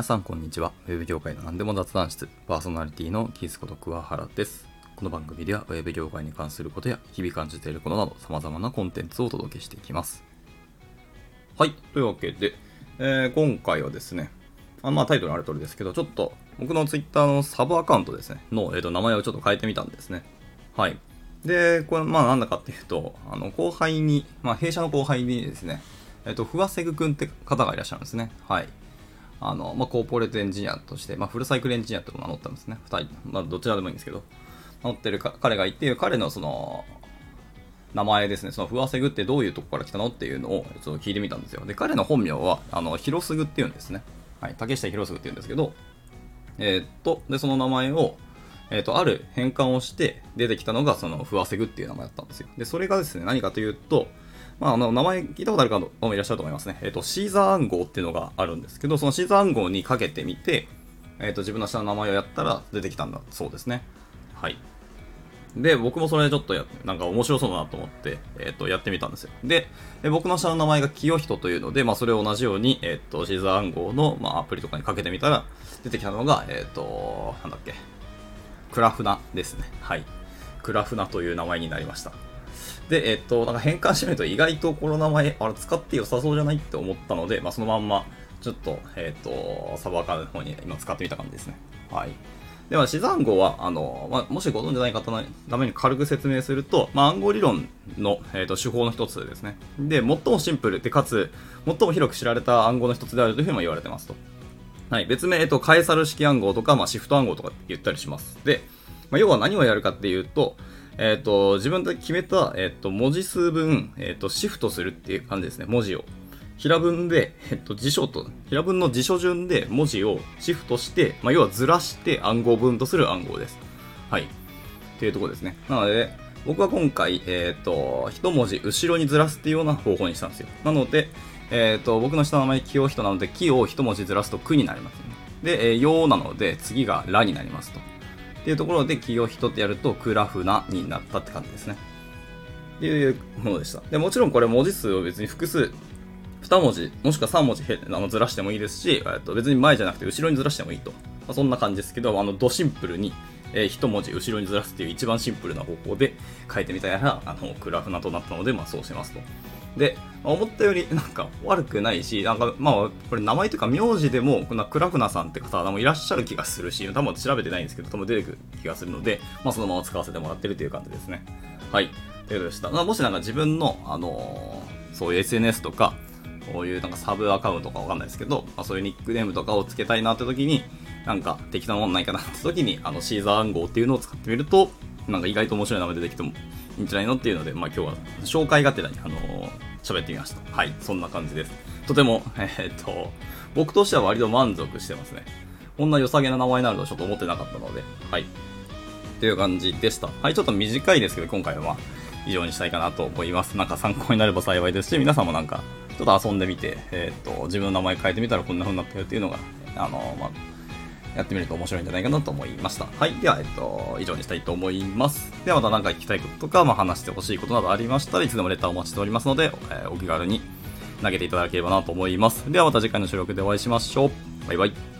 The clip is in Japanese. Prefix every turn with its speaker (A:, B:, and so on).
A: 皆さんこんにちは。ウェブ業界の何でも雑談室、パーソナリティのキースこと桑原です。この番組ではウェブ業界に関することや日々感じていることなど様々なコンテンツをお届けしていきます。はい。というわけで、えー今回はですね、あまあタイトルある通りですけど、ちょっと僕のツイッターのサブアカウントですね、の、えーと名前をちょっと変えてみたんですね。はい。で、これ、まあなんだかっていうと、あの、後輩に、まあ弊社の後輩にですね、えっ、と、ふわせぐくんって方がいらっしゃるんですね。はい。あの、まあ、コーポレートエンジニアとして、まあ、フルサイクルエンジニアっていうのを名乗ったんですね。二人、まあ、どちらでもいいんですけど、名乗ってるか彼がいて、彼のその、名前ですね、そのふわせぐってどういうとこから来たのっていうのをちょっと聞いてみたんですよ。で、彼の本名は、あの、ひろすぐっていうんですね。はい、竹下ひろすぐっていうんですけど、えーっと、で、その名前を、えっと、ある変換をして出てきたのが、その、ふわせぐっていう名前だったんですよ。で、それがですね、何かというと、まあ、あの、名前聞いたことある方もいらっしゃると思いますね。えーと、シーザー暗号っていうのがあるんですけど、そのシーザー暗号にかけてみて、えーと、自分の下の名前をやったら出てきたんだそうですね。はい。で、僕もそれちょっとや、なんか面白そうだなと思って、えっ、と、やってみたんですよ。で、え僕の下の名前が清人というので、まあ、それを同じように、えっ、と、シーザー暗号の、まあ、アプリとかにかけてみたら、出てきたのが、えっ、と、なんだっけ、クラフナですね。はい。クラフナという名前になりました。で、えっ、と、なんか変換してみると、意外とこの名前、あれ使って良さそうじゃないって思ったので、まあ、そのまんま、ちょっと、えっ、と、サブアカの方に今使ってみた感じですね。はい。では、シザ暗号は、あの、まあ、もしご存知ない方のために軽く説明すると、まあ、暗号理論の、えー、と手法の一つですね。で、最もシンプルで、かつ、最も広く知られた暗号の一つであるというふうにも言われてますと。はい。別名、えっ、と、カエサル式暗号とか、まあ、シフト暗号とか言ったりします。で、まあ、要は何をやるかっていうと、えっ、と、自分で決めた、えっ、と、文字数分、えっ、と、シフトするっていう感じですね、文字を。平文で、えっと、辞書と、平文の辞書順で文字をシフトして、まあ、要はずらして暗号文とする暗号です。はい。っていうところですね。なので、僕は今回、えっ、と、一文字後ろにずらすっていうような方法にしたんですよ。なので、えっ、と、僕の下の名前、清人なので、木を一文字ずらすとくになりますね。で、えー、ようなので、次がらになりますと。っていうところで、清人ってやると、クラフナになったって感じですね。っていうものでした。で、もちろんこれ文字数を別に複数、2文字、もしくは3文字あのずらしてもいいですし、えっと別に前じゃなくて後ろにずらしてもいいと。まあ、そんな感じですけど、あの、ドシンプルに、えー、1文字後ろにずらすっていう一番シンプルな方法で書いてみたら、あの、クラフナとなったので、まあそうしますと。で、思ったよりなんか悪くないし、なんかまあこれ名前というか名字でもこんなクラフナさんって方もいらっしゃる気がするし、多分調べてないんですけど、多分出てくる気がするので、まあそのまま使わせてもらってるという感じですね。はい。ということでした。まあ、もしなんか自分の、あのーそういう SNS とか、こういうなんかサブアカウントかわかんないですけど、まあ、そういうニックネームとかをつけたいなって時に、なんか適当なもんないかなって時に、あのシーザー暗号っていうのを使ってみると、なんか意外と面白い名前出てきてもいいんじゃないのっていうので、まあ今日は紹介がてらに、あのー喋ってみました。はい、そんな感じです。とても、えーっと、僕としては割と満足してますね。こんな良さげな名前になるとはちょっと思ってなかったので、はい。っていう感じでした。はい、ちょっと短いですけど、今回はまあ、以上にしたいかなと思います。なんか参考になれば幸いですし、皆さんもなんか、ちょっと遊んでみて、えーっと、自分の名前変えてみたらこんな風になったよっていうのが、あの、まあ、やってみると面白いんじゃないかなと思いました。はい。では、えっと、以上にしたいと思います。ではまた何か聞きたいこととか、まあ、話してほしいことなどありましたらいつでもレターをお待ちしておりますので、えーお気軽に投げていただければなと思います。ではまた次回の収録でお会いしましょう。バイバイ。